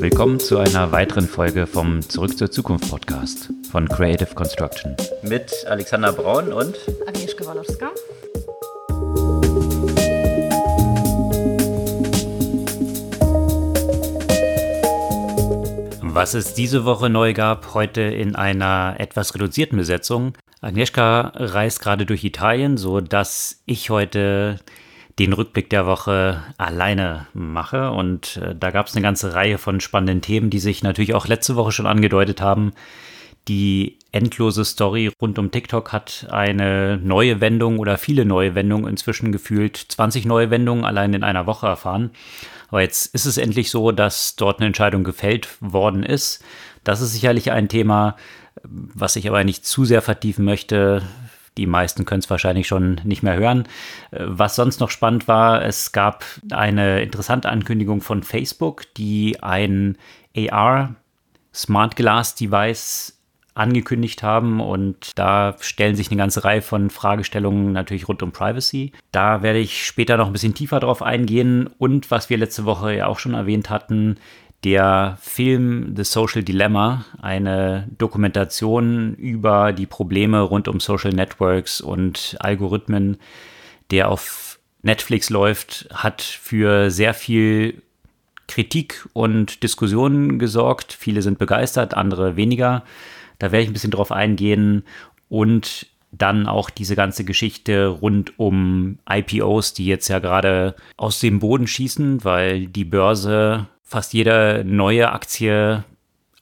Willkommen zu einer weiteren Folge vom Zurück zur Zukunft Podcast von Creative Construction. Mit Alexander Braun und Agnieszka Walorska. Was es diese Woche neu gab, heute in einer etwas reduzierten Besetzung. Agnieszka reist gerade durch Italien, so dass ich heute den Rückblick der Woche alleine mache. Und äh, da gab es eine ganze Reihe von spannenden Themen, die sich natürlich auch letzte Woche schon angedeutet haben. Die endlose Story rund um TikTok hat eine neue Wendung oder viele neue Wendungen inzwischen gefühlt 20 neue Wendungen allein in einer Woche erfahren. Aber jetzt ist es endlich so, dass dort eine Entscheidung gefällt worden ist. Das ist sicherlich ein Thema, was ich aber nicht zu sehr vertiefen möchte. Die meisten können es wahrscheinlich schon nicht mehr hören. Was sonst noch spannend war, es gab eine interessante Ankündigung von Facebook, die ein AR Smart Glass Device angekündigt haben und da stellen sich eine ganze Reihe von Fragestellungen natürlich rund um Privacy. Da werde ich später noch ein bisschen tiefer drauf eingehen und was wir letzte Woche ja auch schon erwähnt hatten, der Film The Social Dilemma, eine Dokumentation über die Probleme rund um Social Networks und Algorithmen, der auf Netflix läuft, hat für sehr viel Kritik und Diskussionen gesorgt. Viele sind begeistert, andere weniger. Da werde ich ein bisschen drauf eingehen und dann auch diese ganze Geschichte rund um IPOs, die jetzt ja gerade aus dem Boden schießen, weil die Börse fast jede neue Aktie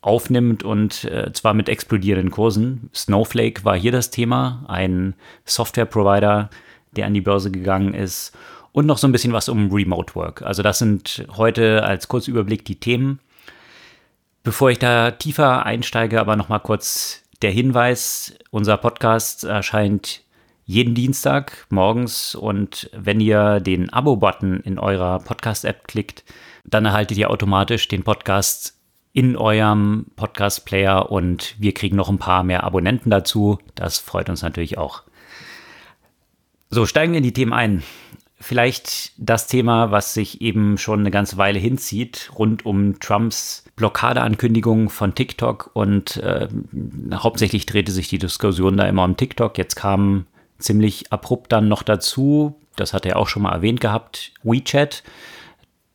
aufnimmt und äh, zwar mit explodierenden Kursen. Snowflake war hier das Thema, ein Software-Provider, der an die Börse gegangen ist und noch so ein bisschen was um Remote Work. Also das sind heute als Kurzüberblick die Themen. Bevor ich da tiefer einsteige, aber noch mal kurz der Hinweis, unser Podcast erscheint jeden Dienstag morgens und wenn ihr den Abo-Button in eurer Podcast-App klickt, dann erhaltet ihr automatisch den Podcast in eurem Podcast-Player und wir kriegen noch ein paar mehr Abonnenten dazu. Das freut uns natürlich auch. So, steigen wir in die Themen ein. Vielleicht das Thema, was sich eben schon eine ganze Weile hinzieht, rund um Trumps Blockadeankündigung von TikTok und äh, hauptsächlich drehte sich die Diskussion da immer um TikTok. Jetzt kam ziemlich abrupt dann noch dazu, das hat er auch schon mal erwähnt gehabt, WeChat.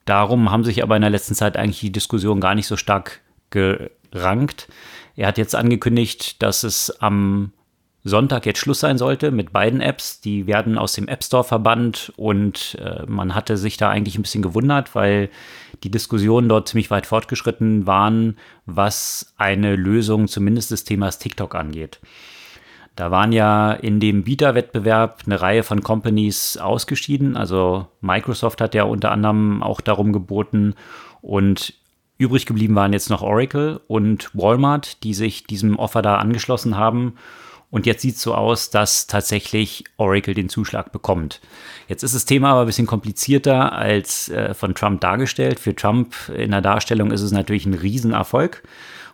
Darum haben sich aber in der letzten Zeit eigentlich die Diskussionen gar nicht so stark gerankt. Er hat jetzt angekündigt, dass es am Sonntag jetzt Schluss sein sollte mit beiden Apps. Die werden aus dem App Store verbannt und äh, man hatte sich da eigentlich ein bisschen gewundert, weil die Diskussionen dort ziemlich weit fortgeschritten waren, was eine Lösung zumindest des Themas TikTok angeht. Da waren ja in dem Bieterwettbewerb eine Reihe von Companies ausgeschieden. Also Microsoft hat ja unter anderem auch darum geboten und übrig geblieben waren jetzt noch Oracle und Walmart, die sich diesem Offer da angeschlossen haben. Und jetzt sieht es so aus, dass tatsächlich Oracle den Zuschlag bekommt. Jetzt ist das Thema aber ein bisschen komplizierter als äh, von Trump dargestellt. Für Trump in der Darstellung ist es natürlich ein Riesenerfolg.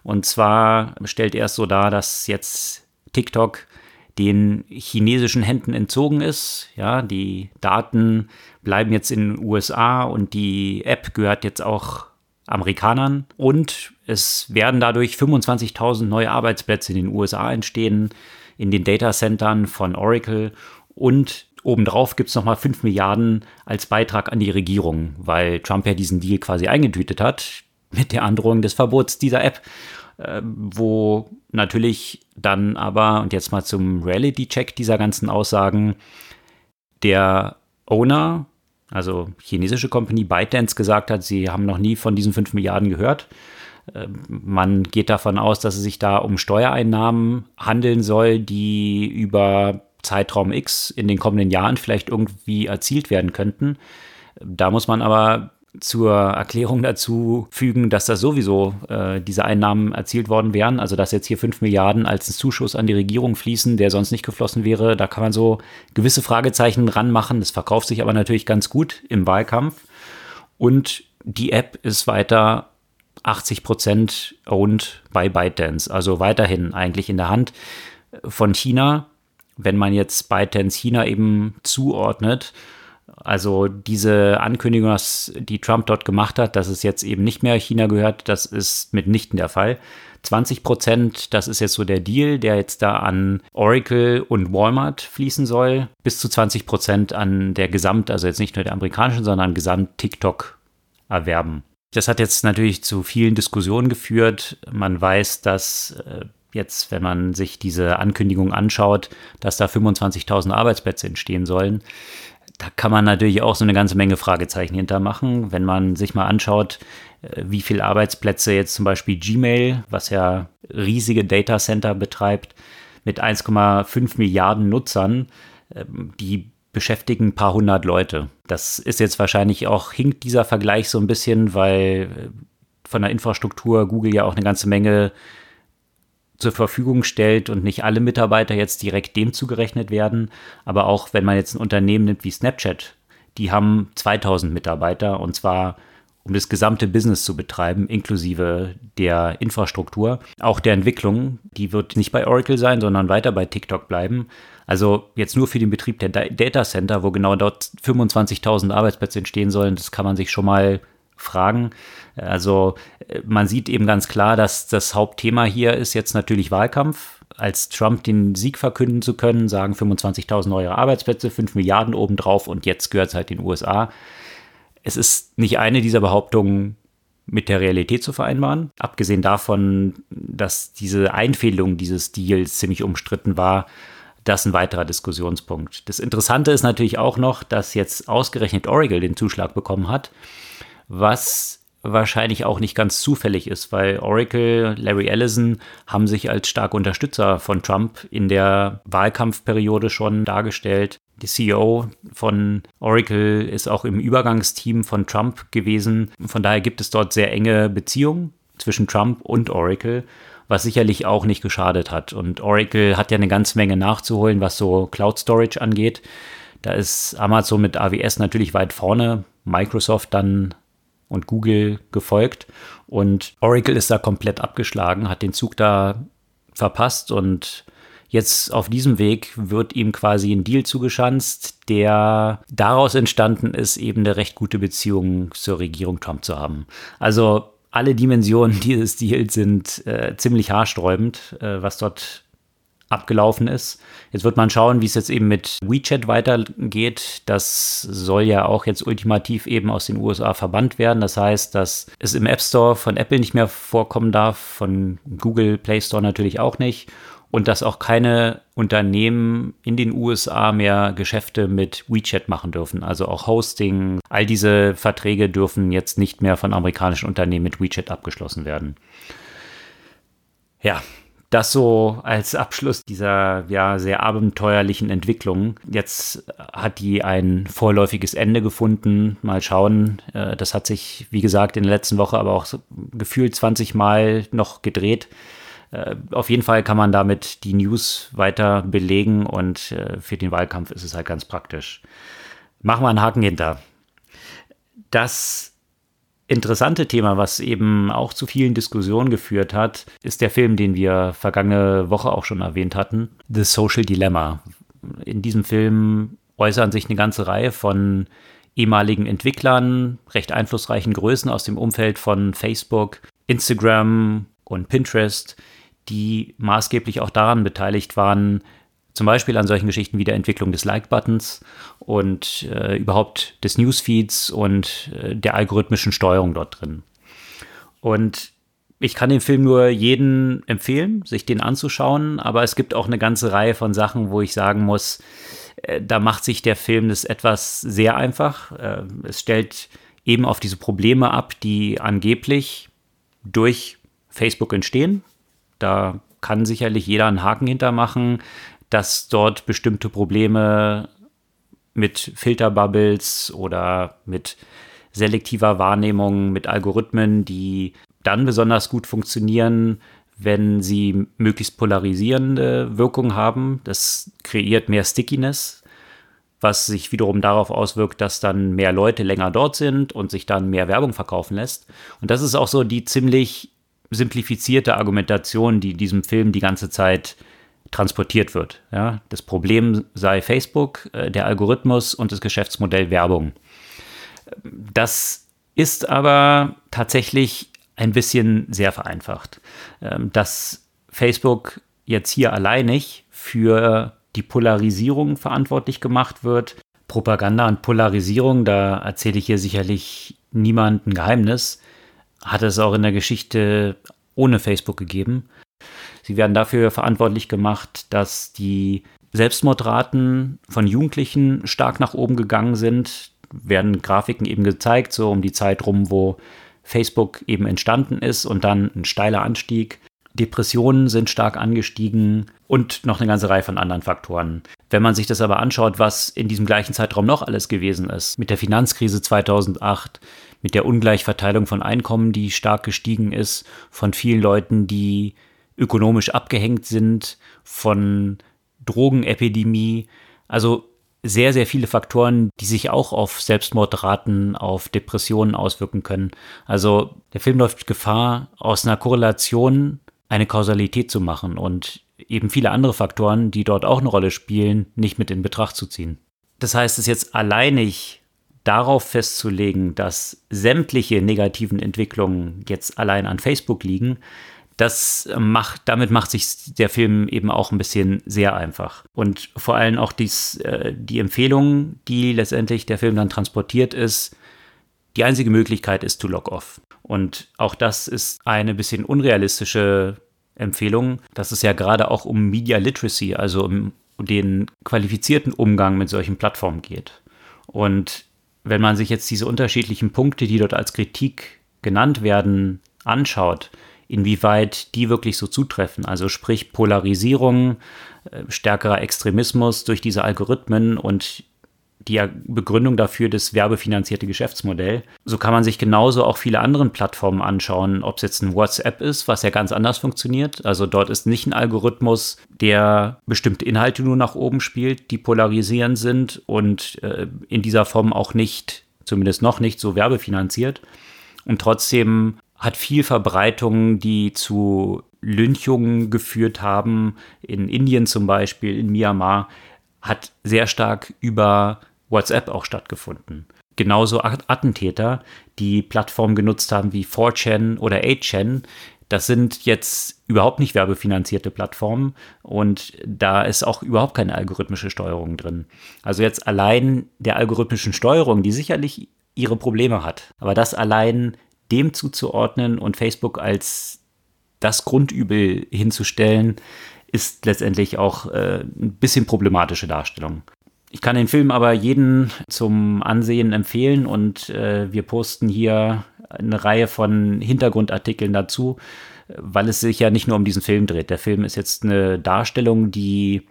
Und zwar stellt er es so dar, dass jetzt TikTok den chinesischen Händen entzogen ist. Ja, die Daten bleiben jetzt in den USA und die App gehört jetzt auch Amerikanern und es werden dadurch 25.000 neue Arbeitsplätze in den USA entstehen, in den Datacentern von Oracle und obendrauf gibt es nochmal 5 Milliarden als Beitrag an die Regierung, weil Trump ja diesen Deal quasi eingetütet hat mit der Androhung des Verbots dieser App. Äh, wo natürlich dann aber, und jetzt mal zum Reality-Check dieser ganzen Aussagen, der Owner, also chinesische Company ByteDance, gesagt hat, sie haben noch nie von diesen 5 Milliarden gehört. Äh, man geht davon aus, dass es sich da um Steuereinnahmen handeln soll, die über Zeitraum X in den kommenden Jahren vielleicht irgendwie erzielt werden könnten. Da muss man aber zur Erklärung dazu fügen, dass das sowieso äh, diese Einnahmen erzielt worden wären. Also dass jetzt hier 5 Milliarden als Zuschuss an die Regierung fließen, der sonst nicht geflossen wäre. Da kann man so gewisse Fragezeichen ranmachen. Das verkauft sich aber natürlich ganz gut im Wahlkampf. Und die App ist weiter 80 Prozent owned bei ByteDance. Also weiterhin eigentlich in der Hand von China. Wenn man jetzt ByteDance China eben zuordnet, Also diese Ankündigung, die Trump dort gemacht hat, dass es jetzt eben nicht mehr China gehört, das ist mitnichten der Fall. 20 Prozent, das ist jetzt so der Deal, der jetzt da an Oracle und Walmart fließen soll, bis zu 20 Prozent an der Gesamt, also jetzt nicht nur der amerikanischen, sondern Gesamt TikTok erwerben. Das hat jetzt natürlich zu vielen Diskussionen geführt. Man weiß, dass äh, jetzt, wenn man sich diese Ankündigung anschaut, dass da 25.000 Arbeitsplätze entstehen sollen. Da kann man natürlich auch so eine ganze Menge Fragezeichen hintermachen. Wenn man sich mal anschaut, äh, wie viele Arbeitsplätze jetzt zum Beispiel Gmail, was ja riesige Datacenter betreibt, mit 1,5 Milliarden Nutzern, ähm, die beschäftigen ein paar hundert Leute. Das ist jetzt wahrscheinlich auch, hinkt dieser Vergleich so ein bisschen, weil äh, von der Infrastruktur Google ja auch eine ganze Menge zur Verfügung stellt und nicht alle Mitarbeiter jetzt direkt dem zugerechnet werden. Aber auch wenn man jetzt ein Unternehmen nimmt wie Snapchat, die haben 2000 Mitarbeiter und zwar um das gesamte Business zu betreiben, inklusive der Infrastruktur. Auch der Entwicklung, die wird nicht bei Oracle sein, sondern weiter bei TikTok bleiben. Also jetzt nur für den Betrieb der Data Center, wo genau dort 25.000 Arbeitsplätze entstehen sollen, das kann man sich schon mal fragen. Also äh, man sieht eben ganz klar, dass das Hauptthema hier ist jetzt natürlich Wahlkampf. Als Trump den Sieg verkünden zu können, sagen 25.000 neue Arbeitsplätze, 5 Milliarden obendrauf und jetzt gehört es halt den USA. Es ist nicht eine dieser Behauptungen mit der Realität zu vereinbaren. Abgesehen davon, dass diese Einfädelung dieses Deals ziemlich umstritten war, das ein weiterer Diskussionspunkt. Das Interessante ist natürlich auch noch, dass jetzt ausgerechnet Oracle den Zuschlag bekommen hat was wahrscheinlich auch nicht ganz zufällig ist, weil Oracle, Larry Ellison haben sich als starke Unterstützer von Trump in der Wahlkampfperiode schon dargestellt. Die CEO von Oracle ist auch im Übergangsteam von Trump gewesen. Von daher gibt es dort sehr enge Beziehungen zwischen Trump und Oracle, was sicherlich auch nicht geschadet hat. Und Oracle hat ja eine ganze Menge nachzuholen, was so Cloud Storage angeht. Da ist Amazon mit AWS natürlich weit vorne, Microsoft dann und Google gefolgt. Und Oracle ist da komplett abgeschlagen, hat den Zug da verpasst und jetzt auf diesem Weg wird ihm quasi ein Deal zugeschanzt, der daraus entstanden ist, eben eine recht gute Beziehung zur Regierung Trump zu haben. Also alle Dimensionen dieses Deals sind äh, ziemlich haarsträubend, äh, was dort abgelaufen ist. Jetzt wird man schauen, wie es jetzt eben mit WeChat weitergeht. Das soll ja auch jetzt ultimativ eben aus den USA verbannt werden. Das heißt, dass es im App Store von Apple nicht mehr vorkommen darf, von Google Play Store natürlich auch nicht. Und dass auch keine Unternehmen in den USA mehr Geschäfte mit WeChat machen dürfen. Also auch Hosting, all diese Verträge dürfen jetzt nicht mehr von amerikanischen Unternehmen mit WeChat abgeschlossen werden. Ja, das so als Abschluss dieser ja sehr abenteuerlichen Entwicklung. Jetzt hat die ein vorläufiges Ende gefunden. Mal schauen. Äh, das hat sich, wie gesagt, in der letzten Woche aber auch gefühlt 20 Mal noch gedreht. Äh, auf jeden Fall kann man damit die News weiter belegen und äh, für den Wahlkampf ist es halt ganz praktisch. Machen wir einen Haken hinter. Das interessante Thema, was eben auch zu vielen Diskussionen geführt hat, ist der Film, den wir vergangene Woche auch schon erwähnt hatten, The Social Dilemma. In diesem Film äußern sich eine ganze Reihe von ehemaligen Entwicklern, recht einflussreichen Größen aus dem Umfeld von Facebook, Instagram und Pinterest, die maßgeblich auch daran beteiligt waren, zum Beispiel an solchen Geschichten wie der Entwicklung des Like-Buttons und äh, überhaupt des Newsfeeds und äh, der algorithmischen Steuerung dort drin. Und ich kann den Film nur jeden empfehlen, sich den anzuschauen, aber es gibt auch eine ganze Reihe von Sachen, wo ich sagen muss, äh, da macht sich der Film das etwas sehr einfach. Äh, es stellt eben auf diese Probleme ab, die angeblich durch Facebook entstehen. Da kann sicherlich jeder einen Haken hintermachen dass dort bestimmte Probleme mit Filterbubbles oder mit selektiver Wahrnehmung, mit Algorithmen, die dann besonders gut funktionieren, wenn sie möglichst polarisierende Wirkung haben. Das kreiert mehr Stickiness, was sich wiederum darauf auswirkt, dass dann mehr Leute länger dort sind und sich dann mehr Werbung verkaufen lässt. Und das ist auch so die ziemlich simplifizierte Argumentation, die diesem Film die ganze Zeit transportiert wird. Ja? Das Problem sei Facebook, äh, der Algorithmus und das Geschäftsmodell Werbung. Das ist aber tatsächlich ein bisschen sehr vereinfacht. Ähm, dass Facebook jetzt hier alleinig für die Polarisierung verantwortlich gemacht wird. Propaganda und Polarisierung, da erzähle ich hier sicherlich niemand ein Geheimnis, hat es auch in der Geschichte ohne Facebook gegeben. Sie werden dafür verantwortlich gemacht, dass die Selbstmordraten von Jugendlichen stark nach oben gegangen sind. Werden Grafiken eben gezeigt, so um die Zeit rum, wo Facebook eben entstanden ist und dann ein steiler Anstieg. Depressionen sind stark angestiegen und noch eine ganze Reihe von anderen Faktoren. Wenn man sich das aber anschaut, was in diesem gleichen Zeitraum noch alles gewesen ist, mit der Finanzkrise 2008, mit der Ungleichverteilung von Einkommen, die stark gestiegen ist, von vielen Leuten, die ökonomisch abgehängt sind, von Drogenepidemie, also sehr, sehr viele Faktoren, die sich auch auf Selbstmordraten, auf Depressionen auswirken können. Also der Film läuft Gefahr, aus einer Korrelation eine Kausalität zu machen und eben viele andere Faktoren, die dort auch eine Rolle spielen, nicht mit in Betracht zu ziehen. Das heißt, es jetzt alleinig darauf festzulegen, dass sämtliche negativen Entwicklungen jetzt allein an Facebook liegen, das macht, damit macht sich der Film eben auch ein bisschen sehr einfach. Und vor allem auch dies, äh, die Empfehlung, die letztendlich der Film dann transportiert ist, die einzige Möglichkeit ist to log off. Und auch das ist eine bisschen unrealistische Empfehlung, dass es ja gerade auch um Media Literacy, also um den qualifizierten Umgang mit solchen Plattformen geht. Und wenn man sich jetzt diese unterschiedlichen Punkte, die dort als Kritik genannt werden, anschaut, inwieweit die wirklich so zutreffen. Also sprich Polarisierung, äh, stärkerer Extremismus durch diese Algorithmen und die Begründung dafür das werbefinanzierte Geschäftsmodell. So kann man sich genauso auch viele andere Plattformen anschauen, ob es jetzt ein WhatsApp ist, was ja ganz anders funktioniert. Also dort ist nicht ein Algorithmus, der bestimmte Inhalte nur nach oben spielt, die polarisierend sind und äh, in dieser Form auch nicht, zumindest noch nicht, so werbefinanziert. Und trotzdem hat viel Verbreitung, die zu Lynchungen geführt haben. In Indien zum Beispiel, in Myanmar, hat sehr stark über WhatsApp auch stattgefunden. Genauso Attentäter, die Plattformen genutzt haben wie 4chan oder 8chan, das sind jetzt überhaupt nicht werbefinanzierte Plattformen und da ist auch überhaupt keine algorithmische Steuerung drin. Also jetzt allein der algorithmischen Steuerung, die sicherlich ihre Probleme hat, aber das allein dem zuzuordnen und Facebook als das Grundübel hinzustellen, ist letztendlich auch äh, ein bisschen problematische Darstellung. Ich kann den Film aber jeden zum Ansehen empfehlen und äh, wir posten hier eine Reihe von Hintergrundartikeln dazu, weil es sich ja nicht nur um diesen Film dreht. Der Film ist jetzt eine Darstellung, die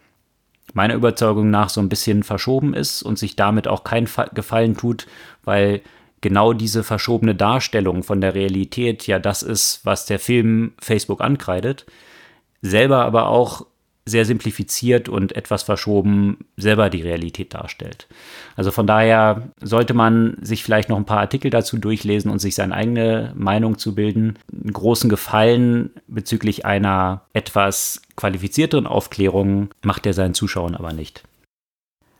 meiner Überzeugung nach so ein bisschen verschoben ist und sich damit auch keinen Gefallen tut, weil genau diese verschobene Darstellung von der Realität ja das ist, was der Film Facebook ankreidet, selber aber auch sehr simplifiziert und etwas verschoben selber die Realität darstellt. Also von daher sollte man sich vielleicht noch ein paar Artikel dazu durchlesen und sich seine eigene Meinung zu bilden. Einen großen Gefallen bezüglich einer etwas qualifizierteren Aufklärung macht er seinen Zuschauern aber nicht.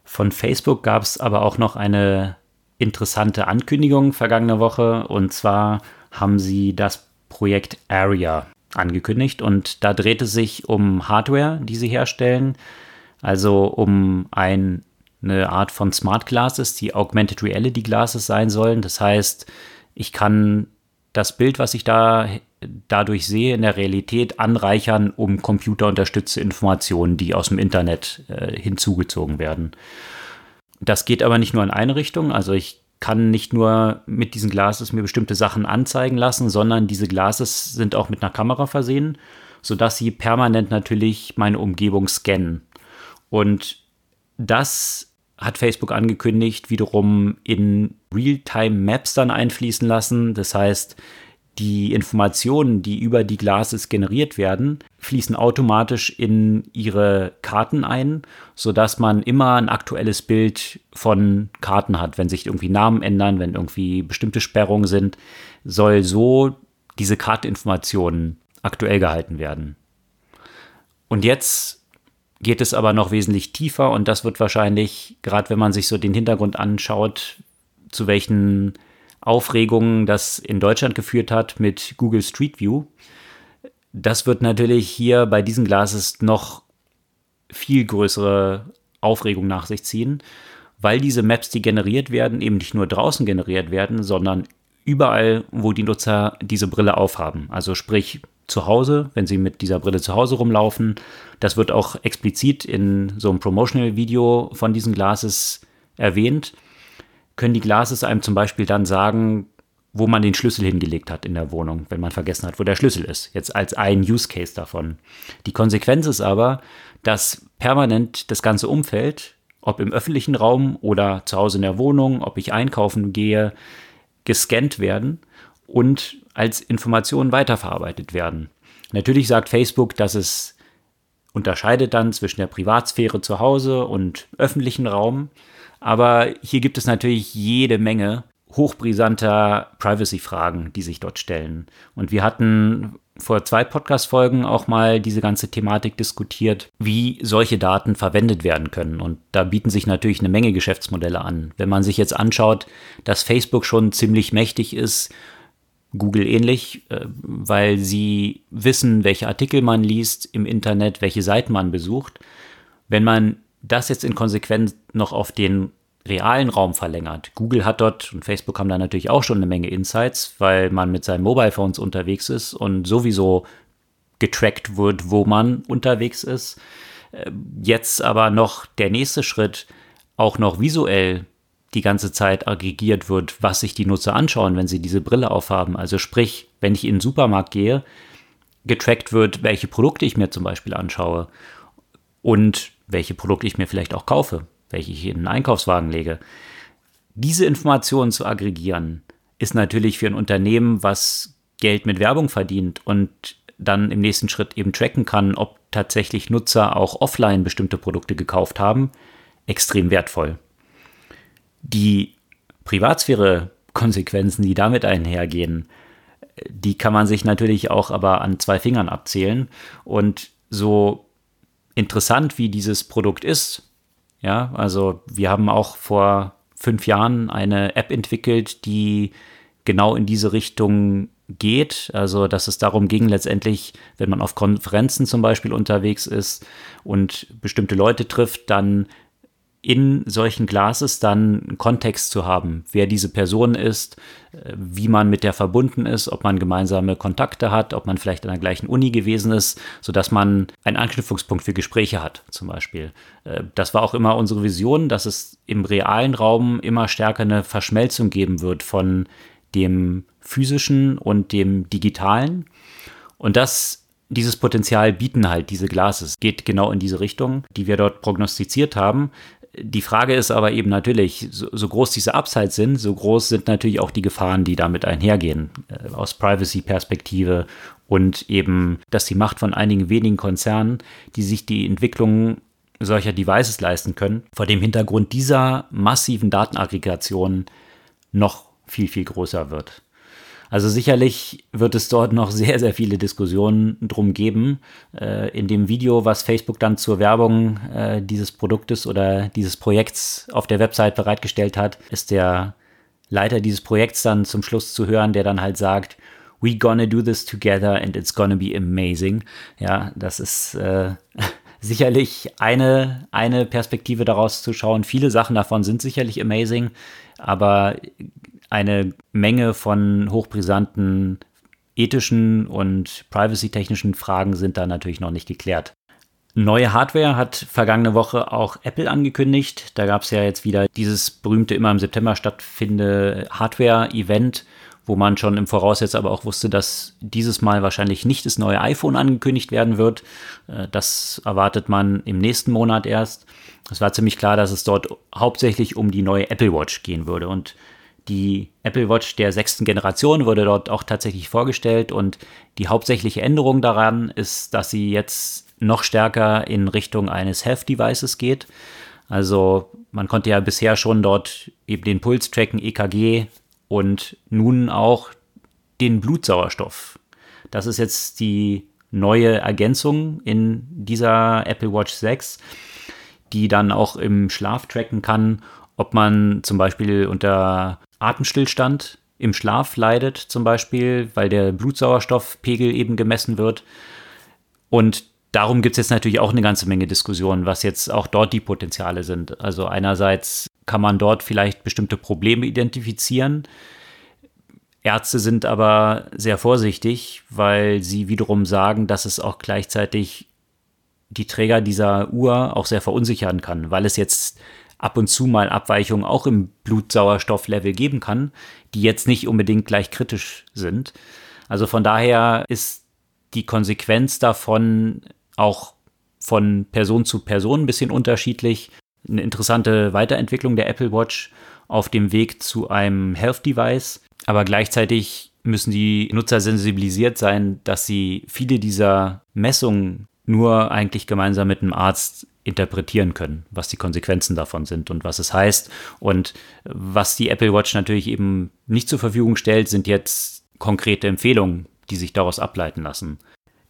Von Facebook gab es aber auch noch eine interessante Ankündigung vergangene Woche. Und zwar haben sie das Projekt Area angekündigt. Und da dreht es sich um Hardware, die sie herstellen. Also um ein, eine Art von Smart Glasses, die Augmented Reality Glasses sein sollen. Das heißt, ich kann das Bild, was ich da dadurch sehe, in der Realität anreichern, um computerunterstützte Informationen, die aus dem Internet äh, hinzugezogen werden. Das geht aber nicht nur in eine Richtung. Also ich kann nicht nur mit diesen Glases mir bestimmte Sachen anzeigen lassen, sondern diese Glases sind auch mit einer Kamera versehen, sodass sie permanent natürlich meine Umgebung scannen. Und das hat Facebook angekündigt, wiederum in Realtime Maps dann einfließen lassen. Das heißt, die Informationen, die über die Glases generiert werden, fließen automatisch in ihre Karten ein, sodass man immer ein aktuelles Bild von Karten hat. Wenn sich irgendwie Namen ändern, wenn irgendwie bestimmte Sperrungen sind, soll so diese Karteninformationen aktuell gehalten werden. Und jetzt geht es aber noch wesentlich tiefer und das wird wahrscheinlich, gerade wenn man sich so den Hintergrund anschaut, zu welchen Aufregungen das in Deutschland geführt hat mit Google Street View. Das wird natürlich hier bei diesen Glases noch viel größere Aufregung nach sich ziehen, weil diese Maps, die generiert werden, eben nicht nur draußen generiert werden, sondern überall, wo die Nutzer diese Brille aufhaben. Also sprich zu Hause, wenn sie mit dieser Brille zu Hause rumlaufen. Das wird auch explizit in so einem Promotional-Video von diesen Glases erwähnt. Können die Glases einem zum Beispiel dann sagen, wo man den Schlüssel hingelegt hat in der Wohnung, wenn man vergessen hat, wo der Schlüssel ist. Jetzt als ein Use Case davon. Die Konsequenz ist aber, dass permanent das ganze Umfeld, ob im öffentlichen Raum oder zu Hause in der Wohnung, ob ich einkaufen gehe, gescannt werden und als Informationen weiterverarbeitet werden. Natürlich sagt Facebook, dass es unterscheidet dann zwischen der Privatsphäre zu Hause und öffentlichen Raum. Aber hier gibt es natürlich jede Menge hochbrisanter Privacy-Fragen, die sich dort stellen. Und wir hatten vor zwei Podcast-Folgen auch mal diese ganze Thematik diskutiert, wie solche Daten verwendet werden können. Und da bieten sich natürlich eine Menge Geschäftsmodelle an. Wenn man sich jetzt anschaut, dass Facebook schon ziemlich mächtig ist, Google ähnlich, äh, weil sie wissen, welche Artikel man liest im Internet, welche Seiten man besucht. Wenn man das jetzt in Konsequenz noch auf den realen Raum verlängert. Google hat dort und Facebook haben da natürlich auch schon eine Menge Insights, weil man mit seinen Mobile Phones unterwegs ist und sowieso getrackt wird, wo man unterwegs ist. Äh, jetzt aber noch der nächste Schritt, auch noch visuell die ganze Zeit aggregiert wird, was sich die Nutzer anschauen, wenn sie diese Brille aufhaben. Also sprich, wenn ich in den Supermarkt gehe, getrackt wird, welche Produkte ich mir zum Beispiel anschaue und welche Produkte ich mir vielleicht auch kaufe welche ich in einen Einkaufswagen lege. Diese Informationen zu aggregieren, ist natürlich für ein Unternehmen, was Geld mit Werbung verdient und dann im nächsten Schritt eben tracken kann, ob tatsächlich Nutzer auch offline bestimmte Produkte gekauft haben, extrem wertvoll. Die Privatsphäre-Konsequenzen, die damit einhergehen, die kann man sich natürlich auch aber an zwei Fingern abzählen. Und so interessant wie dieses Produkt ist, ja, also wir haben auch vor fünf Jahren eine App entwickelt, die genau in diese Richtung geht. Also, dass es darum ging, letztendlich, wenn man auf Konferenzen zum Beispiel unterwegs ist und bestimmte Leute trifft, dann in solchen Glases dann einen Kontext zu haben, wer diese Person ist, äh, wie man mit der verbunden ist, ob man gemeinsame Kontakte hat, ob man vielleicht an der gleichen Uni gewesen ist, sodass man einen Anknüpfungspunkt für Gespräche hat, zum Beispiel. Äh, das war auch immer unsere Vision, dass es im realen Raum immer stärker eine Verschmelzung geben wird von dem physischen und dem digitalen. Und das dieses Potenzial bieten halt diese Glases. Geht genau in diese Richtung, die wir dort prognostiziert haben. Die Frage ist aber eben natürlich, so, so, groß diese Upsides sind, so groß sind natürlich auch die Gefahren, die damit einhergehen, äh, aus Privacy-Perspektive und eben, dass die Macht von einigen wenigen Konzernen, die sich die Entwicklung solcher Devices leisten können, vor dem Hintergrund dieser massiven Datenaggregation noch viel, viel größer wird. Also sicherlich wird es dort noch sehr, sehr viele Diskussionen drum geben. Äh, in dem Video, was Facebook dann zur Werbung äh, dieses Produktes oder dieses Projekts auf der Website bereitgestellt hat, ist der Leiter dieses Projekts dann zum Schluss zu hören, der dann halt sagt, we gonna do this together and it's gonna be amazing. Ja, das ist äh, sicherlich eine, eine Perspektive daraus zu schauen. Viele Sachen davon sind sicherlich amazing, aber eine Menge von hochbrisanten ethischen und privacy-technischen Fragen sind da natürlich noch nicht geklärt. Neue Hardware hat vergangene Woche auch Apple angekündigt. Da gab es ja jetzt wieder dieses berühmte immer im September stattfindende Hardware-Event, wo man schon im Voraus aber auch wusste, dass dieses Mal wahrscheinlich nicht das neue iPhone angekündigt werden wird. Äh, das erwartet man im nächsten Monat erst. Es war ziemlich klar, dass es dort hauptsächlich um die neue Apple Watch gehen würde. Und die Apple Watch der sechsten Generation wurde dort auch tatsächlich vorgestellt und die hauptsächliche Änderung daran ist, dass sie jetzt noch stärker in Richtung eines Health Devices geht. Also man konnte ja bisher schon dort eben den Puls tracken, EKG und nun auch den Blutsauerstoff. Das ist jetzt die neue Ergänzung in dieser Apple Watch 6, die dann auch im Schlaf tracken kann, ob man zum Beispiel unter Atemstillstand im Schlaf leidet, zum Beispiel, weil der Blutsauerstoffpegel eben gemessen wird. Und darum gibt es jetzt natürlich auch eine ganze Menge Diskussionen, was jetzt auch dort die Potenziale sind. Also einerseits kann man dort vielleicht bestimmte Probleme identifizieren. Ärzte sind aber sehr vorsichtig, weil sie wiederum sagen, dass es auch gleichzeitig die Träger dieser Uhr auch sehr verunsichern kann, weil es jetzt ab und zu mal Abweichungen auch im Blutsauerstofflevel geben kann, die jetzt nicht unbedingt gleich kritisch sind. Also von daher ist die Konsequenz davon auch von Person zu Person ein bisschen unterschiedlich. Eine interessante Weiterentwicklung der Apple Watch auf dem Weg zu einem Health Device, aber gleichzeitig müssen die Nutzer sensibilisiert sein, dass sie viele dieser Messungen nur eigentlich gemeinsam mit einem Arzt interpretieren können, was die Konsequenzen davon sind und was es heißt. Und was die Apple Watch natürlich eben nicht zur Verfügung stellt, sind jetzt konkrete Empfehlungen, die sich daraus ableiten lassen.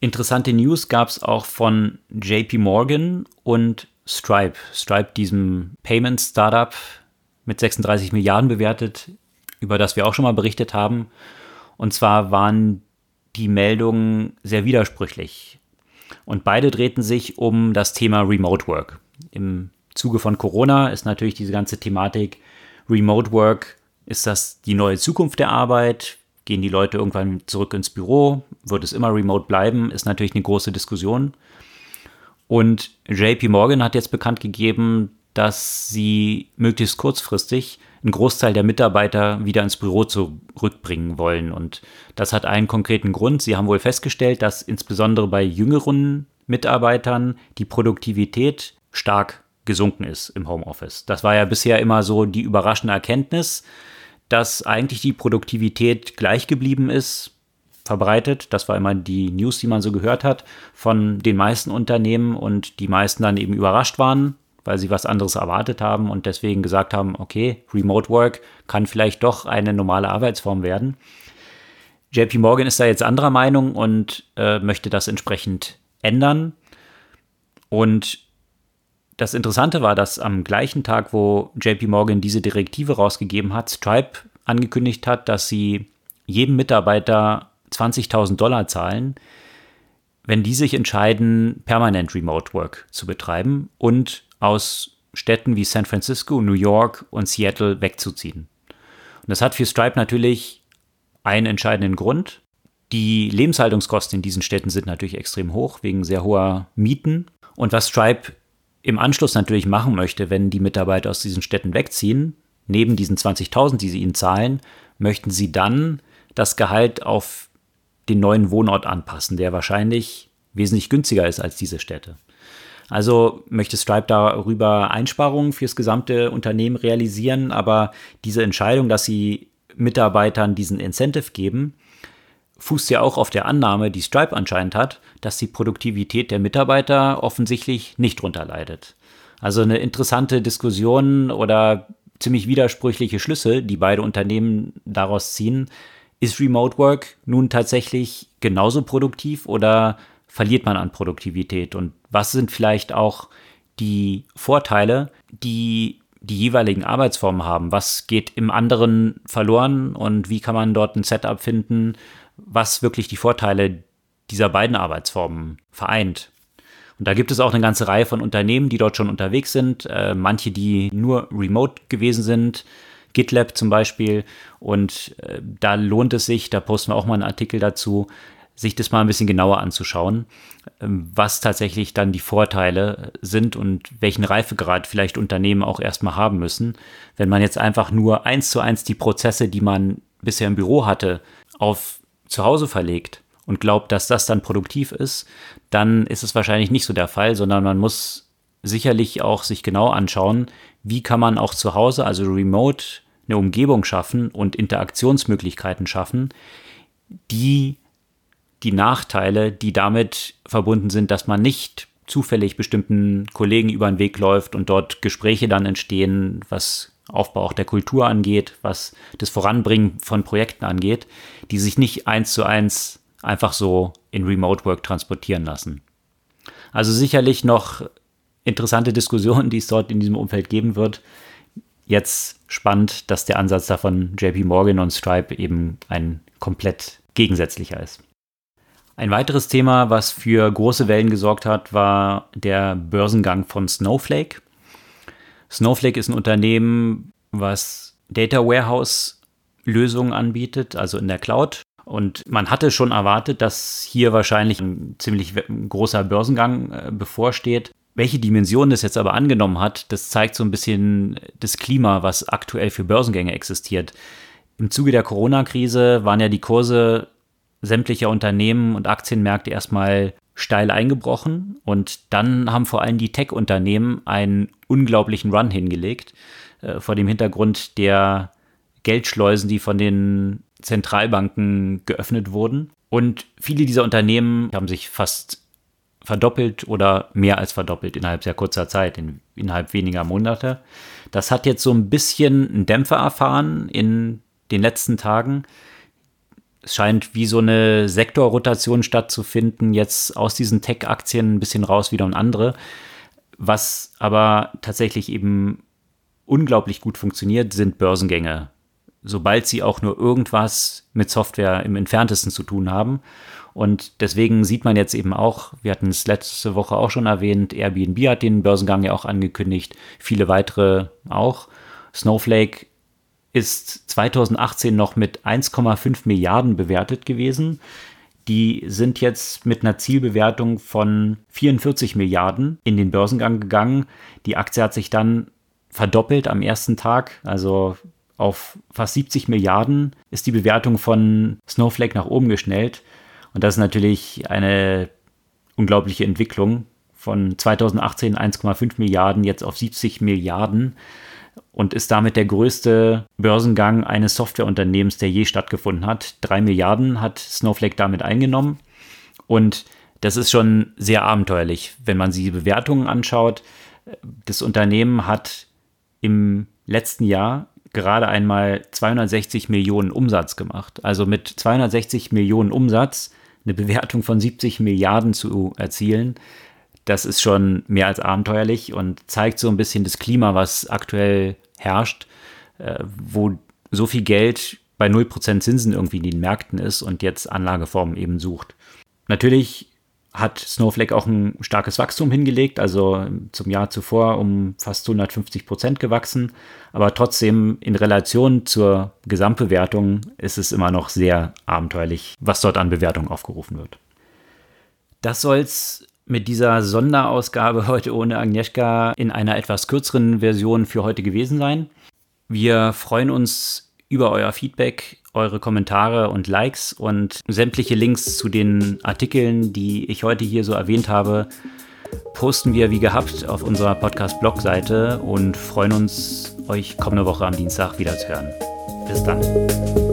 Interessante News gab es auch von JP Morgan und Stripe. Stripe, diesem Payment-Startup mit 36 Milliarden bewertet, über das wir auch schon mal berichtet haben. Und zwar waren die Meldungen sehr widersprüchlich. Und beide drehten sich um das Thema Remote Work. Im Zuge von Corona ist natürlich diese ganze Thematik Remote Work, ist das die neue Zukunft der Arbeit? Gehen die Leute irgendwann zurück ins Büro? Wird es immer remote bleiben? Ist natürlich eine große Diskussion. Und JP Morgan hat jetzt bekannt gegeben, dass sie möglichst kurzfristig einen Großteil der Mitarbeiter wieder ins Büro zurückbringen wollen. Und das hat einen konkreten Grund. Sie haben wohl festgestellt, dass insbesondere bei jüngeren Mitarbeitern die Produktivität stark gesunken ist im Homeoffice. Das war ja bisher immer so die überraschende Erkenntnis, dass eigentlich die Produktivität gleich geblieben ist, verbreitet. Das war immer die News, die man so gehört hat von den meisten Unternehmen und die meisten dann eben überrascht waren, weil sie was anderes erwartet haben und deswegen gesagt haben, okay, Remote Work kann vielleicht doch eine normale Arbeitsform werden. JP Morgan ist da jetzt anderer Meinung und äh, möchte das entsprechend ändern. Und das Interessante war, dass am gleichen Tag, wo JP Morgan diese Direktive rausgegeben hat, Stripe angekündigt hat, dass sie jedem Mitarbeiter 20.000 Dollar zahlen, wenn die sich entscheiden, permanent Remote Work zu betreiben und aus Städten wie San Francisco, New York und Seattle wegzuziehen. Und das hat für Stripe natürlich einen entscheidenden Grund. Die Lebenshaltungskosten in diesen Städten sind natürlich extrem hoch, wegen sehr hoher Mieten. Und was Stripe im Anschluss natürlich machen möchte, wenn die Mitarbeiter aus diesen Städten wegziehen, neben diesen 20.000, die sie ihnen zahlen, möchten sie dann das Gehalt auf den neuen Wohnort anpassen, der wahrscheinlich wesentlich günstiger ist als diese Städte. Also möchte Stripe darüber Einsparungen fürs gesamte Unternehmen realisieren, aber diese Entscheidung, dass sie Mitarbeitern diesen Incentive geben, fußt ja auch auf der Annahme, die Stripe anscheinend hat, dass die Produktivität der Mitarbeiter offensichtlich nicht drunter leidet. Also eine interessante Diskussion oder ziemlich widersprüchliche Schlüsse, die beide Unternehmen daraus ziehen. Ist Remote Work nun tatsächlich genauso produktiv oder verliert man an Produktivität und was sind vielleicht auch die Vorteile, die die jeweiligen Arbeitsformen haben? Was geht im anderen verloren und wie kann man dort ein Setup finden, was wirklich die Vorteile dieser beiden Arbeitsformen vereint? Und da gibt es auch eine ganze Reihe von Unternehmen, die dort schon unterwegs sind, äh, manche, die nur remote gewesen sind, GitLab zum Beispiel. Und äh, da lohnt es sich, da posten wir auch mal einen Artikel dazu, sich das mal ein bisschen genauer anzuschauen, ähm, was tatsächlich dann die Vorteile sind und welchen Reifegrad vielleicht Unternehmen auch erstmal haben müssen. Wenn man jetzt einfach nur eins zu eins die Prozesse, die man bisher im Büro hatte, auf zu Hause verlegt und glaubt, dass das dann produktiv ist, dann ist es wahrscheinlich nicht so der Fall, sondern man muss sicherlich auch sich genau anschauen, wie kann man auch zu Hause, also remote, eine Umgebung schaffen und Interaktionsmöglichkeiten schaffen, die die Nachteile, die damit verbunden sind, dass man nicht zufällig bestimmten Kollegen über den Weg läuft und dort Gespräche dann entstehen, was Aufbau auch der Kultur angeht, was das Voranbringen von Projekten angeht, die sich nicht eins zu eins einfach so in Remote Work transportieren lassen. Also sicherlich noch interessante Diskussionen, die es dort in diesem Umfeld geben wird. Jetzt spannend, dass der Ansatz davon JP Morgan und Stripe eben ein komplett gegensätzlicher ist. Ein weiteres Thema, was für große Wellen gesorgt hat, war der Börsengang von Snowflake. Snowflake ist ein Unternehmen, was Data Warehouse Lösungen anbietet, also in der Cloud. Und man hatte schon erwartet, dass hier wahrscheinlich ein ziemlich großer Börsengang äh, bevorsteht. Welche Dimension das jetzt aber angenommen hat, das zeigt so ein bisschen das Klima, was aktuell für Börsengänge existiert. Im Zuge der Corona-Krise waren ja die Kurse sämtlicher Unternehmen und Aktienmärkte erstmal steil eingebrochen und dann haben vor allem die Tech-Unternehmen einen unglaublichen Run hingelegt äh, vor dem Hintergrund der Geldschleusen, die von den Zentralbanken geöffnet wurden. Und viele dieser Unternehmen haben sich fast verdoppelt oder mehr als verdoppelt innerhalb sehr kurzer Zeit, in, innerhalb weniger Monate. Das hat jetzt so ein bisschen einen Dämpfer erfahren in den letzten Tagen. Es scheint wie so eine Sektorrotation stattzufinden, jetzt aus diesen Tech-Aktien ein bisschen raus wieder und andere. Was aber tatsächlich eben unglaublich gut funktioniert, sind Börsengänge sobald sie auch nur irgendwas mit Software im entferntesten zu tun haben. Und deswegen sieht man jetzt eben auch, wir hatten es letzte Woche auch schon erwähnt, Airbnb hat den Börsengang ja auch angekündigt, viele weitere auch. Snowflake ist 2018 noch mit 1,5 Milliarden bewertet gewesen. Die sind jetzt mit einer Zielbewertung von 44 Milliarden in den Börsengang gegangen. Die Aktie hat sich dann verdoppelt am ersten Tag. Also auf fast 70 Milliarden ist die Bewertung von Snowflake nach oben geschnellt. Und das ist natürlich eine unglaubliche Entwicklung von 2018 1,5 Milliarden jetzt auf 70 Milliarden und ist damit der größte Börsengang eines Softwareunternehmens, der je stattgefunden hat. Drei Milliarden hat Snowflake damit eingenommen und das ist schon sehr abenteuerlich, wenn man sich die Bewertungen anschaut. Das Unternehmen hat im letzten Jahr gerade einmal 260 Millionen Umsatz gemacht. Also mit 260 Millionen Umsatz eine Bewertung von 70 Milliarden zu erzielen, das ist schon mehr als abenteuerlich und zeigt so ein bisschen das Klima, was aktuell herrscht, äh, wo so viel Geld bei 0% Zinsen irgendwie in den Märkten ist und jetzt Anlageformen eben sucht. Natürlich hat Snowflake auch ein starkes Wachstum hingelegt, also zum Jahr zuvor um fast 150 Prozent gewachsen. Aber trotzdem in Relation zur Gesamtbewertung ist es immer noch sehr abenteuerlich, was dort an Bewertung aufgerufen wird. Das soll es mit dieser Sonderausgabe heute ohne Agnieszka in einer etwas kürzeren Version für heute gewesen sein. Wir freuen uns über euer Feedback eure Kommentare und Likes und sämtliche Links zu den Artikeln, die ich heute hier so erwähnt habe, posten wir wie gehabt auf unserer Podcast-Blog-Seite und freuen uns, euch kommende Woche am Dienstag wieder zu hören. Bis dann.